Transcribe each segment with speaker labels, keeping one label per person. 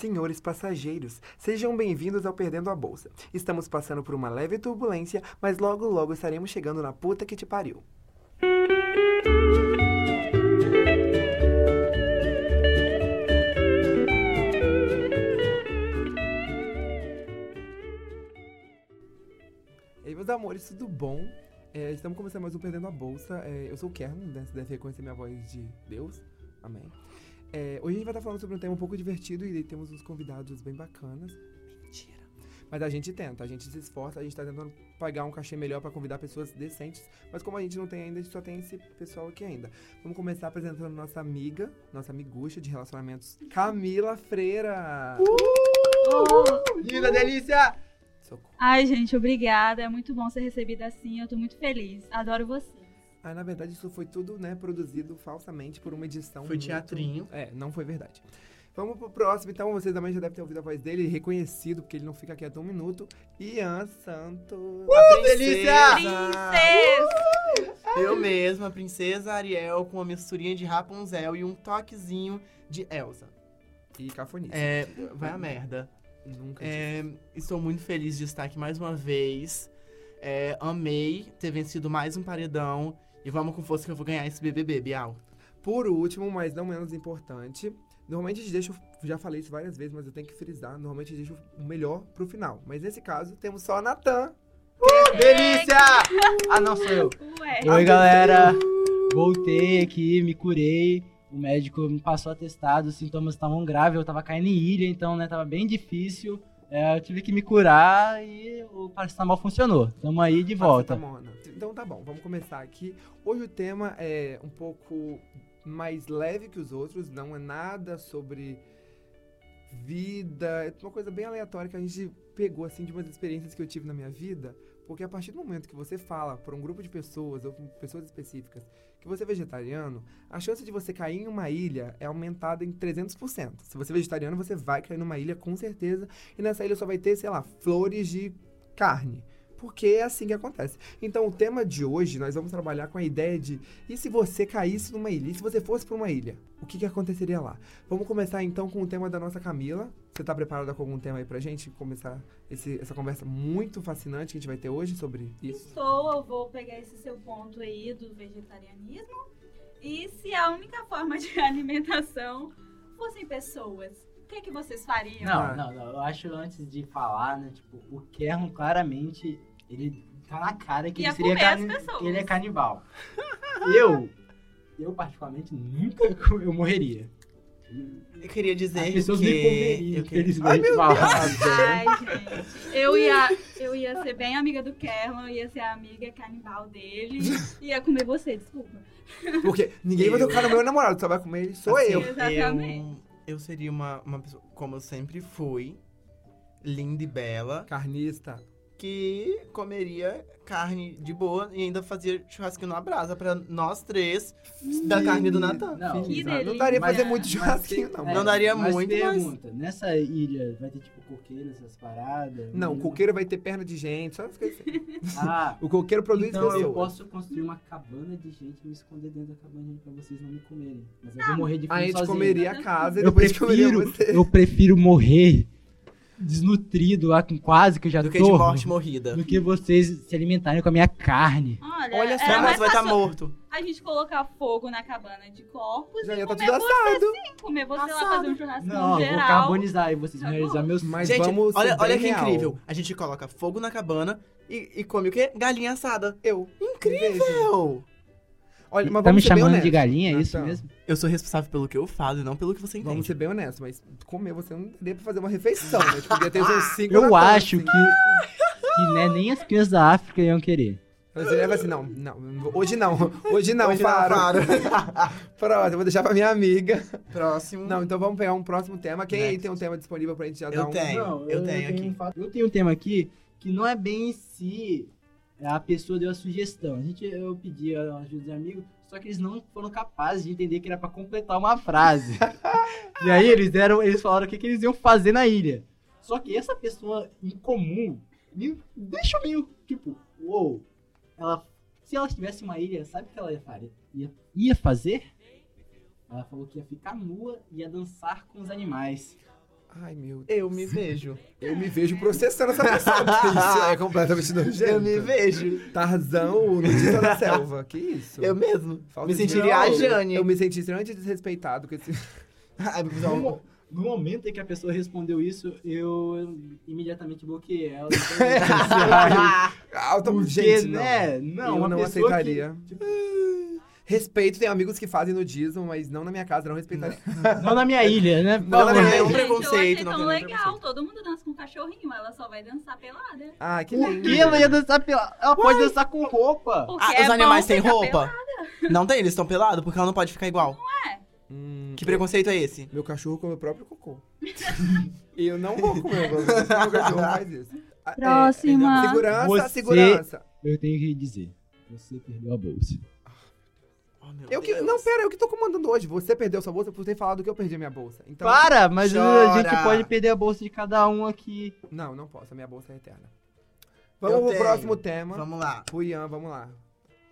Speaker 1: Senhores passageiros, sejam bem-vindos ao Perdendo a Bolsa. Estamos passando por uma leve turbulência, mas logo logo estaremos chegando na puta que te pariu. E aí, meus amores, tudo bom? É, estamos começando mais um Perdendo a Bolsa. É, eu sou o Kern, né? Deve reconhecer minha voz de Deus. Amém. É, hoje a gente vai estar falando sobre um tema um pouco divertido e temos uns convidados bem bacanas. Mentira. Mas a gente tenta, a gente se esforça, a gente está tentando pagar um cachê melhor para convidar pessoas decentes. Mas como a gente não tem ainda, a gente só tem esse pessoal aqui ainda. Vamos começar apresentando nossa amiga, nossa amigucha de relacionamentos, Camila Freira.
Speaker 2: Uh!
Speaker 3: Linda delícia!
Speaker 1: Socorro.
Speaker 2: Ai, gente, obrigada. É muito bom ser recebida assim. Eu tô muito feliz. Adoro você.
Speaker 1: Ah, na verdade, isso foi tudo, né, produzido falsamente por uma edição.
Speaker 3: Foi
Speaker 1: muito-
Speaker 3: teatrinho.
Speaker 1: É, não foi verdade. Vamos pro próximo, então. Vocês também já devem ter ouvido a voz dele, reconhecido, porque ele não fica quieto um minuto. Ian Santos.
Speaker 3: Uh, delícia!
Speaker 2: Princesa!
Speaker 3: Eu mesma, a princesa Ariel, com uma misturinha de Rapunzel e um toquezinho de Elsa.
Speaker 1: E Cafonice.
Speaker 3: É, vai a merda.
Speaker 1: Nunca
Speaker 3: É, estou muito feliz de estar aqui mais uma vez. É, amei ter vencido mais um paredão. E vamos com força que eu vou ganhar esse BBB, Bial.
Speaker 1: Por último, mas não menos importante, normalmente a gente deixa, eu já falei isso várias vezes, mas eu tenho que frisar, normalmente a gente deixa o melhor pro final. Mas nesse caso, temos só a Natan.
Speaker 4: Delícia! Ah, não, sou eu.
Speaker 2: Ué.
Speaker 4: Oi, galera. Voltei aqui, me curei. O médico me passou atestado, os sintomas estavam graves, eu tava caindo em ilha, então, né, tava bem difícil. É, eu tive que me curar e o paracetamol funcionou. Tamo aí de volta.
Speaker 1: Então tá bom, vamos começar aqui. Hoje o tema é um pouco mais leve que os outros, não é nada sobre vida, é uma coisa bem aleatória que a gente pegou assim de umas experiências que eu tive na minha vida, porque a partir do momento que você fala para um grupo de pessoas ou pessoas específicas que você é vegetariano, a chance de você cair em uma ilha é aumentada em 300%. Se você é vegetariano, você vai cair numa ilha com certeza, e nessa ilha só vai ter, sei lá, flores de carne. Porque é assim que acontece. Então, o tema de hoje, nós vamos trabalhar com a ideia de e se você caísse numa ilha? E se você fosse para uma ilha? O que, que aconteceria lá? Vamos começar então com o tema da nossa Camila. Você tá preparada com algum tema aí pra gente começar esse- essa conversa muito fascinante que a gente vai ter hoje sobre isso?
Speaker 2: Estou, eu vou pegar esse seu ponto aí do vegetarianismo. E se a única forma de alimentação fossem pessoas, o que, que vocês fariam?
Speaker 4: Não, não, não. Eu acho antes de falar, né, tipo, o Kern claramente, ele tá na cara que
Speaker 2: Ia
Speaker 4: ele seria
Speaker 2: comer as
Speaker 4: cani-
Speaker 2: pessoas.
Speaker 4: que ele é canibal. eu, eu particularmente nunca eu morreria.
Speaker 3: Eu queria dizer
Speaker 4: As pessoas
Speaker 3: que...
Speaker 4: me comeriam,
Speaker 3: eu queria...
Speaker 4: infelizmente. falaram.
Speaker 2: Ai, gente. Eu ia, eu ia ser bem amiga do Kerlon, ia ser a amiga canibal dele. Ia comer você, desculpa.
Speaker 1: Porque ninguém vai
Speaker 3: Eu-
Speaker 1: tocar no meu namorado, só vai comer ele, sou
Speaker 3: Assim,
Speaker 1: eu.
Speaker 2: Exatamente.
Speaker 3: Eu, eu seria uma, uma pessoa, como eu sempre fui, linda e bela,
Speaker 1: Carnista.
Speaker 3: Que comeria carne de boa e ainda fazia churrasquinho na brasa pra nós três da carne do Natan.
Speaker 4: Não,
Speaker 1: Não, daria pra fazer muito
Speaker 2: Mas
Speaker 1: churrasquinho, não.
Speaker 4: É,
Speaker 3: Não daria
Speaker 4: mas
Speaker 3: muito, mas-
Speaker 4: pergunta, nessa ilha vai ter tipo coqueiro, essas paradas?
Speaker 1: Não, o coqueiro vai ter perna de gente, só esquecer.
Speaker 4: Ah,
Speaker 1: O coqueiro produz
Speaker 4: então eu
Speaker 1: pessoas.
Speaker 4: posso construir uma cabana de gente e me esconder dentro da cabana de gente pra vocês não me comerem. Mas eu vou morrer de fome
Speaker 1: A gente
Speaker 4: sozinho.
Speaker 1: comeria a casa e
Speaker 4: Eu
Speaker 1: depois comeria
Speaker 4: prefiro,
Speaker 1: você.
Speaker 4: eu prefiro morrer desnutrido lá com quase que eu já
Speaker 3: Do que
Speaker 4: tô.
Speaker 3: de morte morrida.
Speaker 4: do que vocês se alimentarem com a minha carne.
Speaker 2: Olha,
Speaker 1: Olha só,
Speaker 2: era
Speaker 3: Mas vai estar
Speaker 2: fácil
Speaker 3: morto.
Speaker 2: a gente colocar fogo na cabana de corpos
Speaker 1: Já
Speaker 2: e
Speaker 1: ia tá
Speaker 2: comer
Speaker 1: tudo
Speaker 2: você
Speaker 1: assado.
Speaker 2: sim, comer você lá
Speaker 3: Assado.
Speaker 2: fazer um churrasco
Speaker 4: Não, eu vou
Speaker 2: geral.
Speaker 4: carbonizar e vocês vão
Speaker 2: Tá
Speaker 4: realizar meus
Speaker 1: Mas
Speaker 3: Gente,
Speaker 1: vamos
Speaker 3: olha, olha que
Speaker 1: real.
Speaker 3: incrível. A gente coloca fogo na cabana e, e come o quê? Galinha assada.
Speaker 1: Eu.
Speaker 3: Incrível!
Speaker 1: Olha, mas
Speaker 4: Tá me
Speaker 1: vamos
Speaker 4: chamando de
Speaker 1: honestos.
Speaker 4: galinha, é isso
Speaker 1: Natan,
Speaker 4: mesmo?
Speaker 3: Eu sou responsável pelo que eu falo e não pelo que você
Speaker 1: Vamos
Speaker 3: entende.
Speaker 1: ser bem honestos, mas comer você não daria pra fazer uma refeição, né? A gente podia ter uns cinco
Speaker 4: Eu acho
Speaker 1: assim.
Speaker 4: que, que né, nem as crianças da África iam querer.
Speaker 1: Você leva assim, não, não, hoje não, hoje não,
Speaker 3: Hoje não,
Speaker 1: para. Próximo, eu vou deixar pra minha amiga.
Speaker 3: Próximo.
Speaker 1: Não, então vamos pegar um próximo tema. Quem aí
Speaker 3: Next.
Speaker 1: tem um tema disponível pra gente já
Speaker 3: Eu
Speaker 1: dar um...
Speaker 3: tenho. eu tenho aqui.
Speaker 4: um fato- eu tenho um tema aqui que não é bem em si a pessoa deu a sugestão. A gente, eu pedi a ajuda de amigos, só que eles não foram capazes de entender que era pra completar uma frase. e aí eles deram, eles falaram o que, que eles iam fazer na ilha. Só que essa pessoa em comum me deixa meio tipo, uou. Ela, se ela tivesse uma ilha, sabe o que ela ia, fazer? ia, ia fazer? Ela falou que ia ficar nua e ia dançar com os animais.
Speaker 1: Ai, meu
Speaker 3: Eu me vejo.
Speaker 1: Eu me vejo processando essa pessoa. porque Isso é completamente nojento.
Speaker 3: Eu me vejo.
Speaker 1: Tarzão, o notícia da selva. Que isso?
Speaker 3: Eu mesmo.
Speaker 1: Falta
Speaker 3: me sentiria a Jane.
Speaker 1: Eu me senti extremamente desrespeitado com esse...
Speaker 3: Ai,
Speaker 4: No, no momento em que a pessoa respondeu isso, eu imediatamente bloqueei ela.
Speaker 1: Ah, eu tô...
Speaker 4: Porque,
Speaker 1: Gente, não.
Speaker 4: né? Não,
Speaker 1: eu
Speaker 4: uma
Speaker 1: não aceitaria. Respeito, tem amigos que fazem nudismo, mas não na minha casa, não respeitaria.
Speaker 4: Não na minha ilha, né?
Speaker 1: Não,
Speaker 3: não
Speaker 1: não,
Speaker 3: tem nenhum
Speaker 1: não.
Speaker 2: Gente, eu
Speaker 3: preconceito,
Speaker 2: achei
Speaker 3: não
Speaker 2: tão legal.
Speaker 3: preconceito.
Speaker 2: Todo mundo dança com um cachorrinho, ela só vai dançar pelada.
Speaker 1: Ah, que lindo.
Speaker 4: que ela ia dançar pela... Ela pode dançar com roupa.
Speaker 3: Ah,
Speaker 2: é
Speaker 3: os animais têm roupa? Não tem, eles estão pelados porque ela não pode ficar igual.
Speaker 1: Hum,
Speaker 3: Que preconceito é esse?
Speaker 1: Meu cachorro come o próprio cocô. e eu não vou comer, meu cachorro faz isso. Ah, é,
Speaker 2: Próxima.
Speaker 1: segurança,
Speaker 4: Você-
Speaker 1: segurança.
Speaker 4: Eu tenho que dizer, você perdeu a bolsa.
Speaker 3: Oh,
Speaker 1: Eu que,
Speaker 3: Deus.
Speaker 1: não, pera, eu que tô comandando hoje. Você perdeu sua bolsa por ter falado que eu perdi minha bolsa. Então,
Speaker 4: Para, mas a
Speaker 3: chora.
Speaker 4: gente pode perder a bolsa de cada um aqui.
Speaker 1: Não, não posso. A minha bolsa é eterna. Vamos
Speaker 3: Eu
Speaker 1: pro
Speaker 3: tenho.
Speaker 1: próximo tema.
Speaker 3: Vamos lá.
Speaker 1: Pro Ian, vamos lá.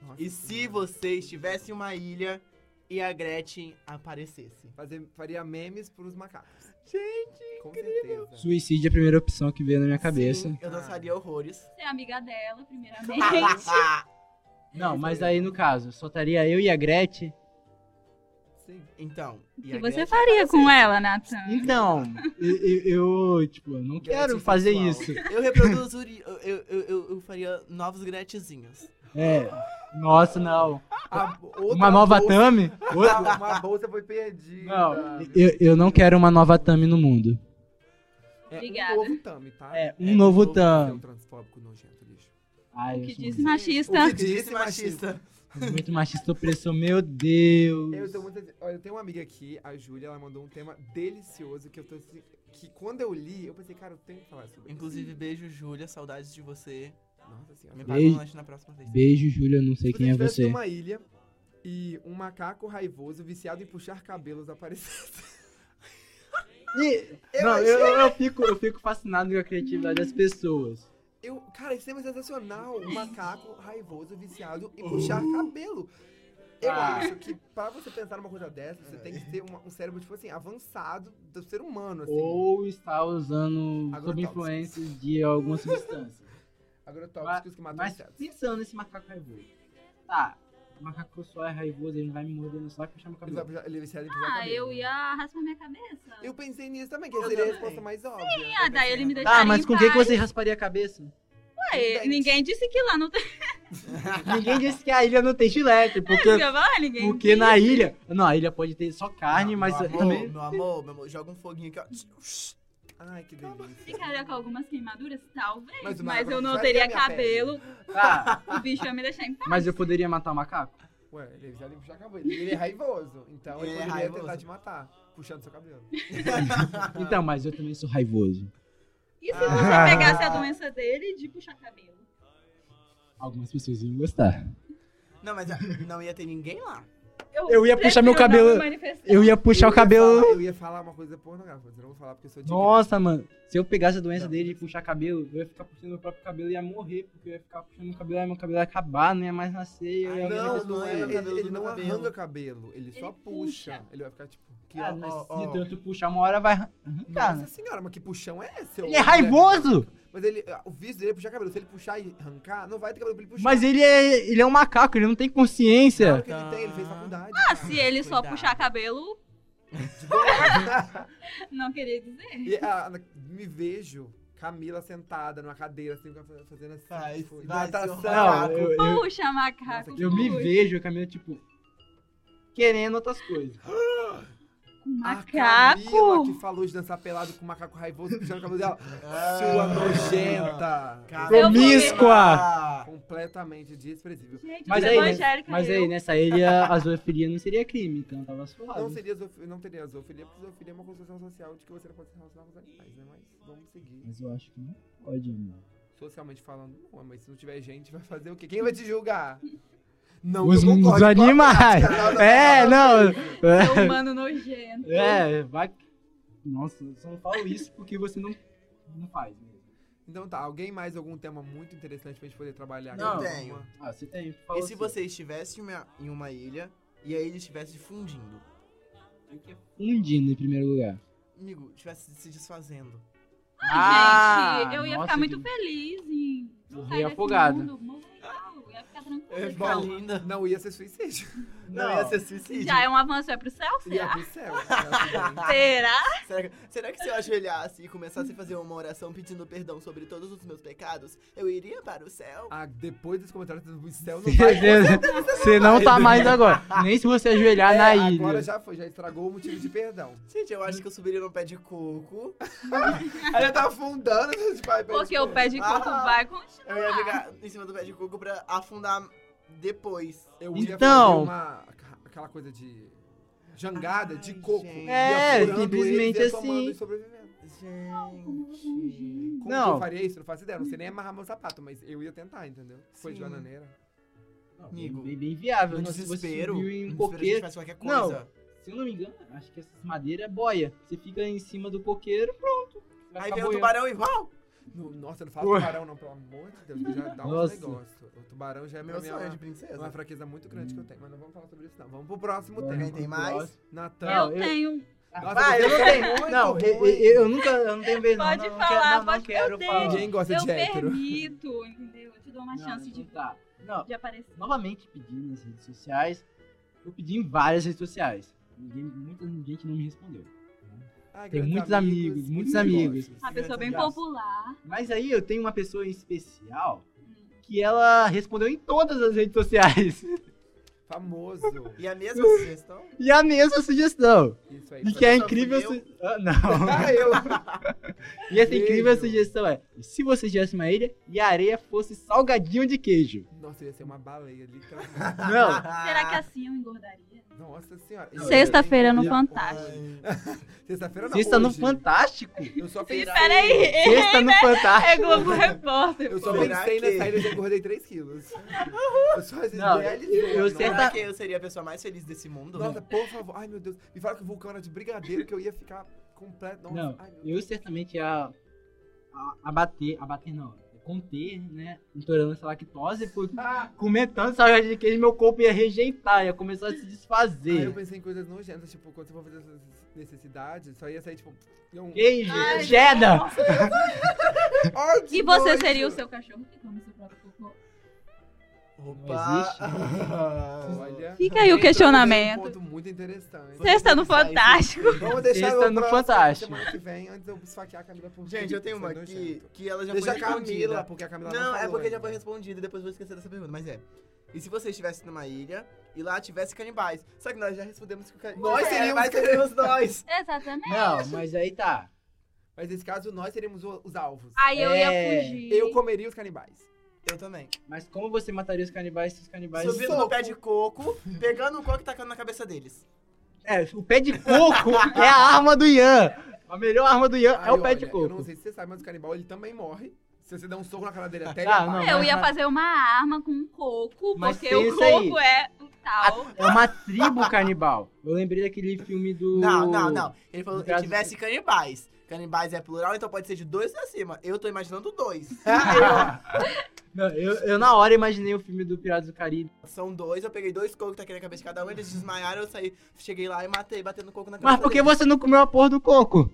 Speaker 1: Nossa
Speaker 3: E se
Speaker 1: Senhora.
Speaker 3: você estivesse em uma ilha e a Gretchen aparecesse?
Speaker 1: Fazer, faria memes pros macacos.
Speaker 3: Gente,
Speaker 1: Com certeza.
Speaker 4: Suicídio é a primeira opção que veio na minha cabeça.
Speaker 3: Sim, eu dançaria horrores.
Speaker 2: Você é amiga dela, primeiramente.
Speaker 4: Não, mas aí no caso, só estaria eu e a Gretchen.
Speaker 1: Sim.
Speaker 3: então.
Speaker 2: O
Speaker 3: e
Speaker 2: que
Speaker 3: a
Speaker 2: você faria com
Speaker 3: aparecesse?
Speaker 2: ela, Nathan?
Speaker 4: Então, eu, eu, tipo, eu não quero
Speaker 1: Gretchen
Speaker 4: fazer
Speaker 1: sexual.
Speaker 4: isso.
Speaker 3: Eu reproduziria. Eu, eu, eu, eu faria novos Gretchenzinhos.
Speaker 4: É. Nossa, não.
Speaker 1: A-
Speaker 4: Uma nova
Speaker 1: bolsa-
Speaker 4: Tami? Outra-
Speaker 1: Uma bolsa foi perdida.
Speaker 4: Não, eu, eu não quero uma nova Tami no mundo.
Speaker 1: É
Speaker 2: Obrigada.
Speaker 1: um novo Tami, tá?
Speaker 4: É, um
Speaker 3: É,
Speaker 4: novo
Speaker 3: novo
Speaker 1: é um
Speaker 4: Tami. Ai,
Speaker 2: O que disse
Speaker 4: muito-
Speaker 2: machista.
Speaker 1: O que
Speaker 3: Disse machista.
Speaker 4: muito machista opressor, meu Deus.
Speaker 1: Eu, tô muito, olha, eu tenho uma amiga aqui, a Júlia, ela mandou um tema delicioso que eu tô assim, que quando eu li, eu pensei, cara, eu tenho que falar sobre
Speaker 3: Inclusive, beijo, Júlia. Saudades de você.
Speaker 1: isso. Nossa senhora.
Speaker 3: Me
Speaker 1: Se
Speaker 3: paga
Speaker 4: Beijo.
Speaker 3: um lanche na próxima vez.
Speaker 4: Beijo, Júlia, não sei
Speaker 1: você
Speaker 4: quem é você.
Speaker 1: numa ilha e um macaco raivoso viciado em puxar cabelos aparecesse.
Speaker 4: E-
Speaker 1: Eu
Speaker 4: não,
Speaker 1: achei-
Speaker 4: eu, eu fico, eu fico fascinado com a criatividade das pessoas.
Speaker 1: Eu, cara, isso é sensacional. Um macaco raivoso viciado em puxar cabelo. Eu
Speaker 4: Ah.
Speaker 1: acho que pra você pensar numa coisa dessa, você tem que ter uma- um cérebro, tipo assim, avançado do ser humano, assim.
Speaker 4: Ou está usando sob influência de alguma substância.
Speaker 1: Agrotóxicos que matam
Speaker 4: Mas
Speaker 1: insetos.
Speaker 4: pensando nesse macaco raivoso. Tá, macaco só é raivoso, ele não vai me morder no saco e puxar meu
Speaker 1: Ele, vai
Speaker 4: cabelo.
Speaker 1: puxar- ele é viciado em puxar
Speaker 2: Ah,
Speaker 1: cabelo.
Speaker 2: eu ia raspar minha cabeça.
Speaker 1: Eu pensei nisso também, que
Speaker 3: Eu
Speaker 1: seria a resposta mais óbvia.
Speaker 2: Ah, daí ele me
Speaker 1: deixa.
Speaker 2: deixaria
Speaker 4: Tá, mas com quem que você rasparia a cabeça?
Speaker 2: Ué, ninguém disse que lá não tem.
Speaker 4: Ninguém disse que a ilha não tem gilete, porque,
Speaker 2: Vai, ninguém
Speaker 4: porque na ilha... Não, a ilha pode ter só carne,
Speaker 3: Não,
Speaker 4: mas
Speaker 3: meu amor,
Speaker 4: também...
Speaker 3: Meu amor, meu amor, joga um foguinho aqui, ó.
Speaker 1: Ai, que delícia.
Speaker 2: Ficaria com algumas queimaduras? Talvez.
Speaker 1: Mas
Speaker 2: Mas,
Speaker 1: o
Speaker 2: eu não teria cabelo.
Speaker 4: Tá,
Speaker 2: O bicho ia me deixar em paz.
Speaker 4: mas eu poderia matar o macaco?
Speaker 1: Ué, ele em puxar cabelo. Ele é raivoso. Então ele,
Speaker 3: Ele é
Speaker 1: poderia
Speaker 3: raivoso.
Speaker 1: tentar te matar, puxando seu cabelo.
Speaker 4: Então, mas eu também sou raivoso.
Speaker 2: E se você pegasse a doença dele de puxar cabelo?
Speaker 4: Algumas pessoas iam gostar.
Speaker 3: Não, mas ah, não ia ter ninguém lá.
Speaker 4: Eu ia puxar meu cabelo-. Eu ia puxar
Speaker 1: Eu
Speaker 4: o
Speaker 1: ia
Speaker 4: cabelo...
Speaker 1: falar- eu ia falar uma coisa pornográfica, mas eu não vou falar porque eu sou de
Speaker 4: Nossa, mano. Se eu pegasse a doença
Speaker 1: Não.
Speaker 4: dele e puxar cabelo, eu ia ficar puxando meu próprio cabelo e ia morrer, porque eu ia ficar puxando meu cabelo, aí meu cabelo ia acabar, não ia mais nascer.
Speaker 3: Ai,
Speaker 4: ia
Speaker 1: Não,
Speaker 3: Ele
Speaker 1: não é.
Speaker 3: arranca
Speaker 1: Ele,
Speaker 3: cabelo
Speaker 1: ele não
Speaker 3: meu cabelo.
Speaker 1: arranca cabelo. Ele só
Speaker 2: Ele
Speaker 1: puxa.
Speaker 2: puxa.
Speaker 1: Ele vai ficar tipo. Aqui,
Speaker 4: Ah,
Speaker 1: ó,
Speaker 4: mas
Speaker 1: ó,
Speaker 4: se
Speaker 1: ó.
Speaker 4: tanto puxar uma hora vai arrancar,
Speaker 1: Nossa senhora, mas que puxão é esse?
Speaker 4: Ele é raivoso!
Speaker 1: Mas ele, o vício dele é puxar cabelo. Se ele puxar e arrancar, não vai ter cabelo pra ele puxar.
Speaker 4: Mas ele é, ele é um macaco, ele não tem
Speaker 1: Claro
Speaker 4: consciência.
Speaker 1: que ele tem, ele fez faculdade.
Speaker 2: Ah, se ele só
Speaker 3: Cuidado.
Speaker 2: puxar cabelo, não queria dizer.
Speaker 1: e, ah, me vejo Camila sentada numa cadeira, assim, fazendo assim.
Speaker 3: Vai,
Speaker 1: tipo,
Speaker 3: vai,
Speaker 4: Não, eu, eu,
Speaker 2: Puxa, macaco.
Speaker 1: Nossa,
Speaker 4: eu me vejo, Camila, tipo, querendo outras coisas.
Speaker 2: Com
Speaker 1: A Camila
Speaker 2: macaco.
Speaker 1: que falou de dançar pelado com o macaco raivoso puxando o cabelo dela. Sua nojenta.
Speaker 4: Promíscua!
Speaker 1: Completamente desprezível.
Speaker 2: Gente,
Speaker 4: Mas aí, né, mas aí, nessa ilha, a zoofilia não seria crime, então tava
Speaker 1: Não,
Speaker 4: suave.
Speaker 1: seria zoof- não teria zoofilia, porque zoofilia é uma construção social de que você não pode se relacionar com os animais, né? Mas vamos seguir.
Speaker 4: Mas eu acho que não pode, amor.
Speaker 1: Socialmente falando, não, mas se não tiver gente, vai fazer o quê? Quem vai te julgar? Não,
Speaker 4: Os,
Speaker 1: eu concorde
Speaker 4: os
Speaker 1: com a
Speaker 4: animais!
Speaker 1: prática. Não,
Speaker 4: É, não!
Speaker 2: Seu humano nojento.
Speaker 4: É, vai. Nossa, eu só não falo isso porque você não, não faz mesmo.
Speaker 1: Então tá, alguém mais algum tema muito interessante pra gente poder trabalhar?
Speaker 3: Não,
Speaker 1: aqui?
Speaker 3: tenho.
Speaker 4: Ah, você tem. Fala
Speaker 3: E se
Speaker 4: assim.
Speaker 3: você estivesse em uma, em uma ilha e a ilha estivesse fundindo?
Speaker 4: O que é fundindo em primeiro lugar?
Speaker 3: amigo, estivesse se desfazendo.
Speaker 2: Ai, gente, eu ia
Speaker 4: Ah, nossa,
Speaker 2: ficar muito
Speaker 4: que-
Speaker 2: feliz em
Speaker 4: Morrer afogado.
Speaker 2: mundo, morrer ia ficar tranquilo.
Speaker 3: É,
Speaker 1: Calma,
Speaker 3: linda.
Speaker 1: Não ia ser suicídio.
Speaker 3: Não, ia ser suicídio.
Speaker 2: Já é um avanço, é pro céu,
Speaker 1: Ia
Speaker 2: será?
Speaker 1: pro céu.
Speaker 2: Será?
Speaker 3: Será que, será que se eu ajoelhasse e começasse a fazer uma oração pedindo perdão sobre todos os meus pecados, eu iria para o céu?
Speaker 1: Ah, depois dos comentários do céu não vai.
Speaker 4: Você não tá mais agora. Nem se você ajoelhar
Speaker 1: É,
Speaker 4: na ilha.
Speaker 1: Agora já foi, já estragou o motivo de perdão.
Speaker 3: Gente, eu acho que eu subiria no pé de coco.
Speaker 1: Aí já tá afundando, tipo,
Speaker 2: Porque o pé de coco
Speaker 3: Ah.
Speaker 2: vai continuar.
Speaker 3: Eu ia ficar em cima do pé de coco pra afundar depois.
Speaker 1: Eu ia
Speaker 4: Então.
Speaker 1: fazer uma, aquela coisa de jangada de
Speaker 3: Ai,
Speaker 1: coco.
Speaker 3: gente.
Speaker 1: Ia
Speaker 4: É, simplesmente assim.
Speaker 3: Gente.
Speaker 1: Como
Speaker 4: Não.
Speaker 1: que eu faria isso? Não faço ideia. Não sei nem amarrar meu sapato, mas eu ia tentar, entendeu? Foi de bananeira.
Speaker 4: Não,
Speaker 3: Amigo,
Speaker 4: bem, bem viável.
Speaker 3: No
Speaker 4: você
Speaker 3: desespero,
Speaker 4: subiu em um coqueiro.
Speaker 3: faz qualquer
Speaker 4: Não.
Speaker 3: coisa.
Speaker 4: Se eu não me engano, acho que essas madeiras é boia. Você fica em cima do coqueiro, pronto. Vai
Speaker 3: Aí vem o tubarão e uau!
Speaker 1: No- nossa, não fala
Speaker 4: Ué.
Speaker 1: tubarão não, pelo amor de Deus, que já dá uns
Speaker 4: Nossa.
Speaker 1: negócios. O tubarão já é
Speaker 3: Meu sonho de princesa.
Speaker 1: uma fraqueza muito grande que eu tenho, mas não vamos falar sobre isso não. Vamos pro próximo tema.
Speaker 3: Alguém tem mais?
Speaker 4: Não,
Speaker 2: eu,
Speaker 4: eu-
Speaker 2: tenho.
Speaker 1: Nossa,
Speaker 3: Vai, eu não tenho.
Speaker 1: muito
Speaker 4: Não, eu, eu- eu nunca, eu não tenho vez não.
Speaker 2: Pode
Speaker 4: não, não
Speaker 2: falar,
Speaker 4: quero, não, não
Speaker 2: pode
Speaker 4: quero
Speaker 2: falar.
Speaker 4: falar.
Speaker 1: Ninguém gosta
Speaker 2: eu
Speaker 1: de hétero.
Speaker 2: permito, entendeu? Eu te dou uma
Speaker 4: Não,
Speaker 2: chance
Speaker 4: então
Speaker 2: de,
Speaker 4: tá. Não,
Speaker 2: de aparecer.
Speaker 4: novamente pedindo nas redes sociais. Eu pedi em várias redes sociais. Ninguém, muita gente não me respondeu.
Speaker 1: Ai,
Speaker 4: Tem
Speaker 1: grandes
Speaker 4: muitos amigos, muitos amigos.
Speaker 2: Uma pessoa bem
Speaker 4: graças.
Speaker 2: popular.
Speaker 4: Mas aí eu tenho uma pessoa em especial
Speaker 2: Hum.
Speaker 4: que ela respondeu em todas as redes sociais.
Speaker 1: Famoso.
Speaker 3: E a mesma sugestão?
Speaker 4: E a mesma sugestão.
Speaker 1: Isso aí.
Speaker 4: E que é incrível. Su... Ah, não.
Speaker 1: Ah, eu.
Speaker 4: E essa incrível
Speaker 1: Beijo.
Speaker 4: sugestão é: se você tivesse uma ilha e a areia fosse salgadinho de queijo.
Speaker 1: Nossa, ia ser uma baleia, literalmente.
Speaker 4: Não.
Speaker 2: Será que assim eu engordaria?
Speaker 1: Nossa senhora.
Speaker 2: Sexta-feira no Fantástico.
Speaker 1: Sexta-feira não,
Speaker 4: Sexta no. Fantástico.
Speaker 1: Eu só pensei...
Speaker 2: Peraí,
Speaker 4: Sexta no
Speaker 2: é
Speaker 4: Fantástico.
Speaker 2: Globo Repórter.
Speaker 1: Eu só pensei nessa ilha e já engordei 3 quilos. Eu só
Speaker 4: Não, eu-
Speaker 3: Será que eu seria a pessoa mais feliz desse mundo?
Speaker 1: Nossa, por favor. Ai, meu Deus. Me fala que o vulcão era de brigadeiro, que eu ia ficar completo.
Speaker 4: Não, eu certamente ia a- abater, abater não, conter, né, intolerância à lactose, porque
Speaker 1: Ah,
Speaker 4: comentando salgadinho de queijo, meu corpo ia rejeitar, ia começar a se
Speaker 1: Aí eu
Speaker 4: desfazer.
Speaker 1: pensei em coisas nojentas, tipo, quando você for fazer essas necessidades, só ia sair, tipo, um...
Speaker 4: Queijo,
Speaker 2: Ai,
Speaker 4: cheddar.
Speaker 2: E você
Speaker 1: nojo.
Speaker 2: seria o seu cachorro que come seu próprio cocô?
Speaker 3: Opa!
Speaker 1: Olha.
Speaker 2: Fica aí o
Speaker 1: Um
Speaker 2: questionamento.
Speaker 1: Muito interessante.
Speaker 2: Sexta no Fantástico.
Speaker 1: Vamos deixar
Speaker 4: Sexta
Speaker 1: o
Speaker 4: no
Speaker 1: próximo,
Speaker 4: Fantástico.
Speaker 1: Semana que vem, antes de eu esfaquear a Camila por
Speaker 3: Gente, eu tenho uma
Speaker 1: é
Speaker 3: aqui
Speaker 1: nojento.
Speaker 3: que ela já
Speaker 1: Deixa
Speaker 3: foi
Speaker 1: a Camila,
Speaker 3: respondida.
Speaker 1: porque a Camila não,
Speaker 3: Não, é porque já foi respondida, depois vou esquecer dessa pergunta, mas é. E se você estivesse numa ilha e lá tivesse canibais? Só que nós já respondemos que o canibais.
Speaker 1: Nós
Speaker 3: É,
Speaker 1: seríamos
Speaker 3: mas seríamos nós.
Speaker 2: Exatamente.
Speaker 4: Não, mas aí tá.
Speaker 1: Mas nesse caso, nós seríamos os alvos.
Speaker 2: Aí eu
Speaker 4: É,
Speaker 2: ia fugir.
Speaker 1: Eu comeria os canibais.
Speaker 3: Eu também.
Speaker 4: Mas como você mataria os canibais se os canibais...
Speaker 3: Subindo no pé de coco, pegando o coco e tacando na cabeça deles.
Speaker 4: É, o pé de coco é a arma do Ian. A melhor arma do Ian é
Speaker 1: Aí,
Speaker 4: o pé
Speaker 1: olha,
Speaker 4: de
Speaker 1: Eu não
Speaker 4: coco.
Speaker 1: sei se você sabe, mas o canibal, ele também morre. Se você der um soco na cara dele até ele
Speaker 4: Ah,
Speaker 1: apaga.
Speaker 4: não,
Speaker 2: Eu
Speaker 4: mas-
Speaker 2: ia fazer uma arma com um coco,
Speaker 4: Mas
Speaker 2: porque o
Speaker 4: pensa aí.
Speaker 2: coco é o tal.
Speaker 4: É uma tribo canibal. Eu lembrei daquele filme do...
Speaker 3: Não, não, não. Ele falou que tivesse canibais. Canibais é plural, então pode ser de dois pra cima. Eu tô imaginando dois.
Speaker 4: Não, eu, eu na hora imaginei o filme do Piratas do Caribe.
Speaker 3: São dois, eu peguei dois cocos, taquei na cabeça de cada um, eles desmaiaram, eu saí, cheguei lá e matei, batendo coco na cabeça
Speaker 4: Mas por que você não comeu a porra do coco?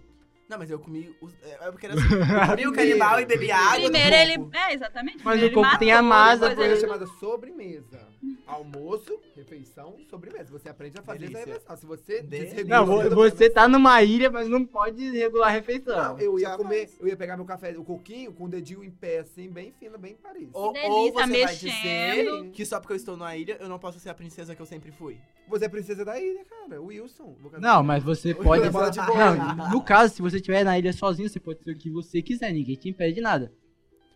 Speaker 3: Não, mas eu comi. Os, é, é porque era assim. Eu comi o canibal e bebi água. do
Speaker 2: Primeiro ele.
Speaker 3: coco.
Speaker 2: É, exatamente.
Speaker 4: Mas o coco tem a masa,
Speaker 2: depois
Speaker 1: Coisa chamada sobremesa. Almoço, refeição, sobremesa. Você aprende a fazer essa
Speaker 3: Delícia.
Speaker 1: refeição. Se você desregula...
Speaker 4: Não, vo- você tá numa ilha, mas não pode regular a refeição.
Speaker 1: Não, eu ia
Speaker 3: Jamais.
Speaker 1: comer, eu ia pegar meu café, o coquinho, com o dedinho em pé, assim, bem fino, bem parecido.
Speaker 3: Ou,
Speaker 2: delícia,
Speaker 3: ou você vai
Speaker 2: mexendo.
Speaker 3: dizer que só porque eu estou numa ilha, eu não posso ser a princesa que eu sempre fui.
Speaker 1: Você é princesa da ilha, cara. Wilson.
Speaker 4: Não, mas você
Speaker 1: Eu
Speaker 4: pode.
Speaker 1: ia bola de bola.
Speaker 4: Não, no caso, se você estiver na ilha sozinho, você pode ser o que você quiser, ninguém te impede de nada.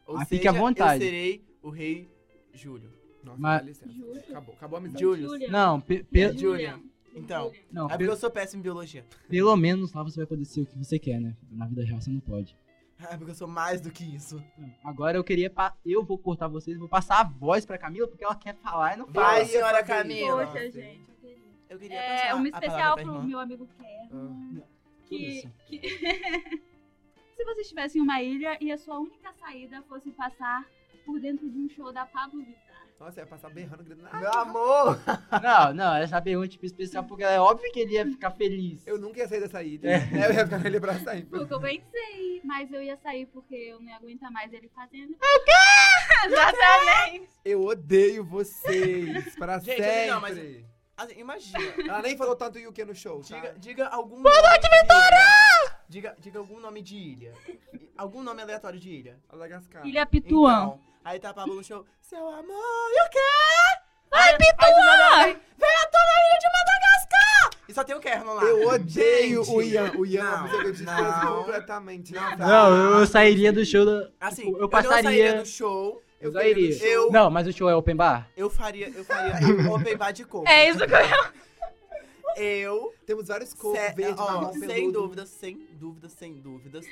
Speaker 3: Ou
Speaker 4: Ah,
Speaker 3: seja,
Speaker 4: fique à vontade.
Speaker 3: eu serei o rei Júlio.
Speaker 1: Nossa,
Speaker 4: Mas-.
Speaker 1: Acabou, acabou a amizade.
Speaker 2: Julian.
Speaker 4: Não, pe- pe-
Speaker 3: Julian. Então,
Speaker 4: não
Speaker 3: é porque eu sou péssimo em biologia.
Speaker 4: pelo menos lá você vai poder ser o que você quer, né? Na vida real você não pode.
Speaker 3: É porque eu sou mais do que isso.
Speaker 4: Agora eu queria. pa- Eu vou cortar vocês, vou passar a voz pra Camila, porque ela quer falar e não fala.
Speaker 3: Vai, senhora Camila.
Speaker 2: Poxa, gente, eu queria.
Speaker 3: Eu queria
Speaker 2: É,
Speaker 3: palavra
Speaker 2: especial pro
Speaker 3: irmã.
Speaker 2: meu amigo Kerman.
Speaker 4: Que
Speaker 2: Que, que... Se você estivesse em uma ilha e a sua única saída fosse passar por dentro de um show da Pablo Vittar.
Speaker 1: Nossa, ia passar berrando, gritando.
Speaker 3: Meu
Speaker 1: "Ah,
Speaker 3: amor!
Speaker 4: Não, não, essa pergunta tipo especial porque é óbvio que ele ia ficar feliz.
Speaker 1: Eu nunca ia sair dessa ilha.
Speaker 4: É.
Speaker 1: né? Eu ia ficar nele pra sempre.
Speaker 2: Porque eu pensei, mas eu ia sair porque eu não ia aguentar mais ele fazendo. O quê? Exatamente.
Speaker 1: Eu odeio vocês. Pra
Speaker 3: Gente,
Speaker 1: sempre.
Speaker 3: não, mas- Assim, imagina.
Speaker 1: Ela nem falou tanto Yuki no show, tá?
Speaker 3: Diga, diga algum Boa noite, Vitória! Diga, diga algum nome de ilha. Algum nome aleatório de ilha.
Speaker 1: Madagascar.
Speaker 2: Ilha Pituã.
Speaker 3: Então, aí tá a Pablo no show. Seu amor, e o quê? Vai, Pituã! Vem, a tua na ilha de Madagascar! E só tem o Kerno lá.
Speaker 1: Eu odeio
Speaker 3: Gente,
Speaker 1: o Ian. O Ian
Speaker 3: não,
Speaker 1: eu
Speaker 3: não.
Speaker 1: completamente.
Speaker 3: Não,
Speaker 1: tá?
Speaker 4: Não, eu sairia do show da.
Speaker 3: Assim,
Speaker 4: Tipo,
Speaker 3: eu,
Speaker 4: eu
Speaker 3: não sairia
Speaker 4: passaria.
Speaker 3: do show.
Speaker 4: Eu
Speaker 1: queria
Speaker 4: sairia.
Speaker 1: do show.
Speaker 3: Eu-
Speaker 4: Não, mas o show é open bar?
Speaker 3: Eu faria, eu faria open bar de coco.
Speaker 2: É isso que eu ia
Speaker 3: Eu,
Speaker 1: Temos vários cocos
Speaker 3: sé-
Speaker 1: verdes,
Speaker 3: ó,
Speaker 1: marrom,
Speaker 3: sem
Speaker 1: peludo.
Speaker 3: dúvidas, sem dúvidas, sem dúvidas.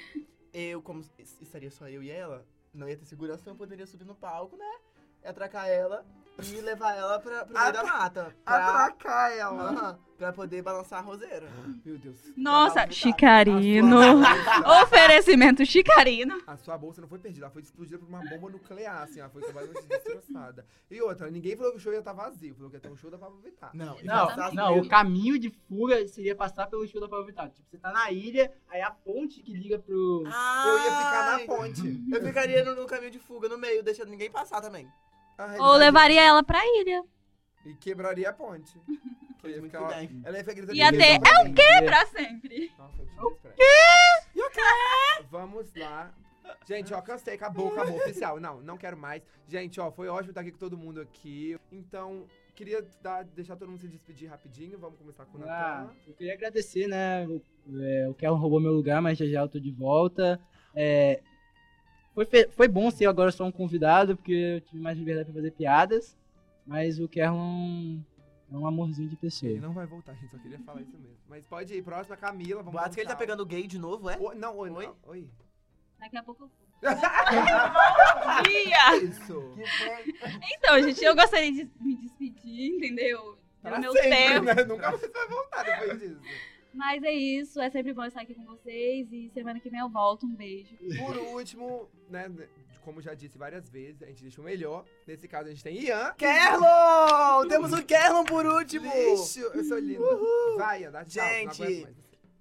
Speaker 3: Eu, como es- estaria só eu e ela, não ia ter segurança, eu poderia subir no palco, né? Atracar ela e levar ela pra, pro meio da mata. Pra,
Speaker 1: Atracar ela.
Speaker 3: Aham, pra poder balançar a roseira.
Speaker 1: Meu Deus.
Speaker 2: Nossa,
Speaker 3: Tá, tá.
Speaker 2: Chicarino. Oferecimento Chicarino.
Speaker 1: a sua bolsa não foi perdida, ela foi explodida por uma bomba nuclear, assim, ela foi completamente destroçada. E outra, ninguém falou que o show ia estar vazio, falou que ia ter um show da Pablo Vittar.
Speaker 3: Não,
Speaker 4: Não,
Speaker 3: passar
Speaker 4: não, o caminho de fuga seria passar pelo show da Pablo Vittar. Tipo, você tá na ilha, aí a ponte que liga pro.
Speaker 1: Eu ia ficar na ponte.
Speaker 3: Eu ficaria no, no caminho de fuga, no meio, deixando ninguém passar também.
Speaker 2: Ou levaria ela pra ilha.
Speaker 1: E quebraria a ponte. Que ia
Speaker 3: Muito
Speaker 1: ficar,
Speaker 3: bem.
Speaker 1: ela ia ficar gritando.
Speaker 2: Ia
Speaker 1: "Ninguém
Speaker 2: ter,
Speaker 1: toca em mim."
Speaker 2: Pra sempre.
Speaker 1: Nossa, eu tive estresse. Vamos lá. Gente, ó, cansei, acabou, acabou, oficial. Não, não quero mais. Gente, ó, foi ótimo estar aqui com todo mundo aqui. Então, queria dar- deixar todo mundo se despedir rapidinho. Vamos começar com o
Speaker 4: Ah,
Speaker 1: Natan.
Speaker 4: eu queria agradecer, né? O, é, o Kelvin roubou meu lugar, mas já já eu tô de volta. É, foi, foi bom ser agora só um convidado, porque eu tive mais liberdade pra fazer piadas. Mas o Kerlon é um amorzinho de pessoa.
Speaker 1: Ele não vai voltar, gente, só queria falar isso mesmo. Mas pode ir, próxima, Camila. Vamos
Speaker 3: Boato que ele tá pegando gay de novo, é?
Speaker 1: Oi, não, oi,
Speaker 3: Oi?
Speaker 1: não, oi.
Speaker 2: Daqui a pouco eu vou. Ia.
Speaker 1: Isso.
Speaker 2: Então, gente, eu gostaria de me despedir, entendeu? Pelo meu
Speaker 1: sempre,
Speaker 2: tempo.
Speaker 1: né? Nunca mais vai voltar depois disso.
Speaker 2: Mas é isso, é sempre bom estar aqui com vocês e semana que vem eu volto. Um beijo.
Speaker 1: Por último, né, como já disse várias vezes, a gente deixa o melhor. Nesse caso, a gente tem Ian.
Speaker 3: Kerlon! Temos o Kerlon por último!
Speaker 1: Lixo, eu sou linda. Vai, Ian, dá tchau.
Speaker 3: Gente.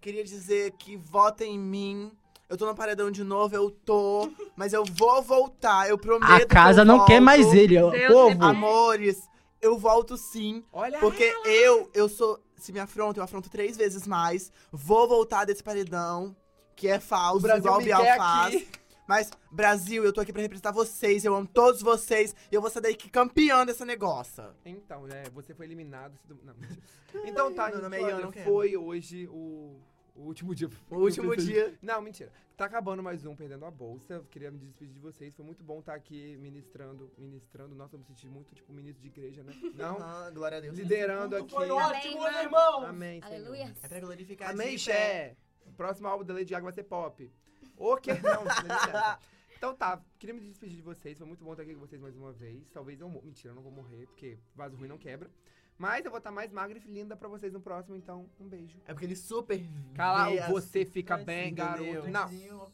Speaker 3: Queria dizer que votem em mim. Eu tô no paredão de novo, eu tô. Mas eu vou voltar, eu prometo.
Speaker 4: A
Speaker 3: que
Speaker 4: casa
Speaker 3: eu
Speaker 4: não quer
Speaker 3: volto.
Speaker 4: mais ele, ó.
Speaker 2: Deus
Speaker 4: povo.
Speaker 2: defenda.
Speaker 3: Amores, eu volto sim.
Speaker 1: Olha
Speaker 3: Porque eu, eu sou. Se me afronta, eu afronto três vezes mais. Vou voltar desse paredão, que é falso,
Speaker 1: o Brasil
Speaker 3: igual o Bial faz.
Speaker 1: aqui.
Speaker 3: Mas, Brasil, eu tô aqui pra representar vocês. Eu amo todos vocês. E eu vou sair daqui campeã dessa negócio.
Speaker 1: Então, né, você foi eliminado. Não. Então tá,
Speaker 3: Não,
Speaker 1: gente,
Speaker 3: não, meio,
Speaker 1: olha,
Speaker 3: eu não
Speaker 1: foi hoje o, o último dia.
Speaker 3: O último dia.
Speaker 1: Não, mentira. Tá acabando mais um Perdendo a Bolsa. Queria me despedir de vocês. Foi muito bom estar aqui ministrando. Ministrando. Nossa, eu me senti muito, tipo, ministro de igreja, né? Não?
Speaker 3: Ah, glória a Deus.
Speaker 1: Liderando aqui.
Speaker 5: ótimo, meus
Speaker 3: irmãos.
Speaker 1: Amém. Senhor.
Speaker 5: Aleluia.
Speaker 3: É pra glorificar
Speaker 1: Amém. Xé. Próximo álbum da Lady Gaga vai ser pop. O quê? Não. Então tá, queria me despedir de vocês. Foi muito bom estar aqui com vocês mais uma vez. Talvez eu morra. Mentira, eu não vou morrer, porque vaso ruim não quebra. Mas eu vou estar mais magra e linda pra vocês no próximo, então um beijo.
Speaker 3: É porque ele super.
Speaker 1: Cala,
Speaker 3: vê as-
Speaker 1: você fica bem, garoto. Não.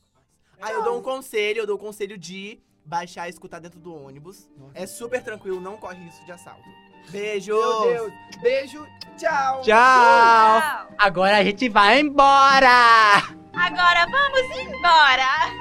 Speaker 3: Ah, eu dou um conselho, eu dou o conselho de baixar e escutar dentro do ônibus.
Speaker 1: Nossa.
Speaker 3: É super tranquilo, não corre risco de assalto. Beijo!
Speaker 1: Meu Deus. Beijo. Tchau.
Speaker 4: Tchau!
Speaker 2: Tchau.
Speaker 4: Agora a gente vai embora!
Speaker 2: Agora vamos embora.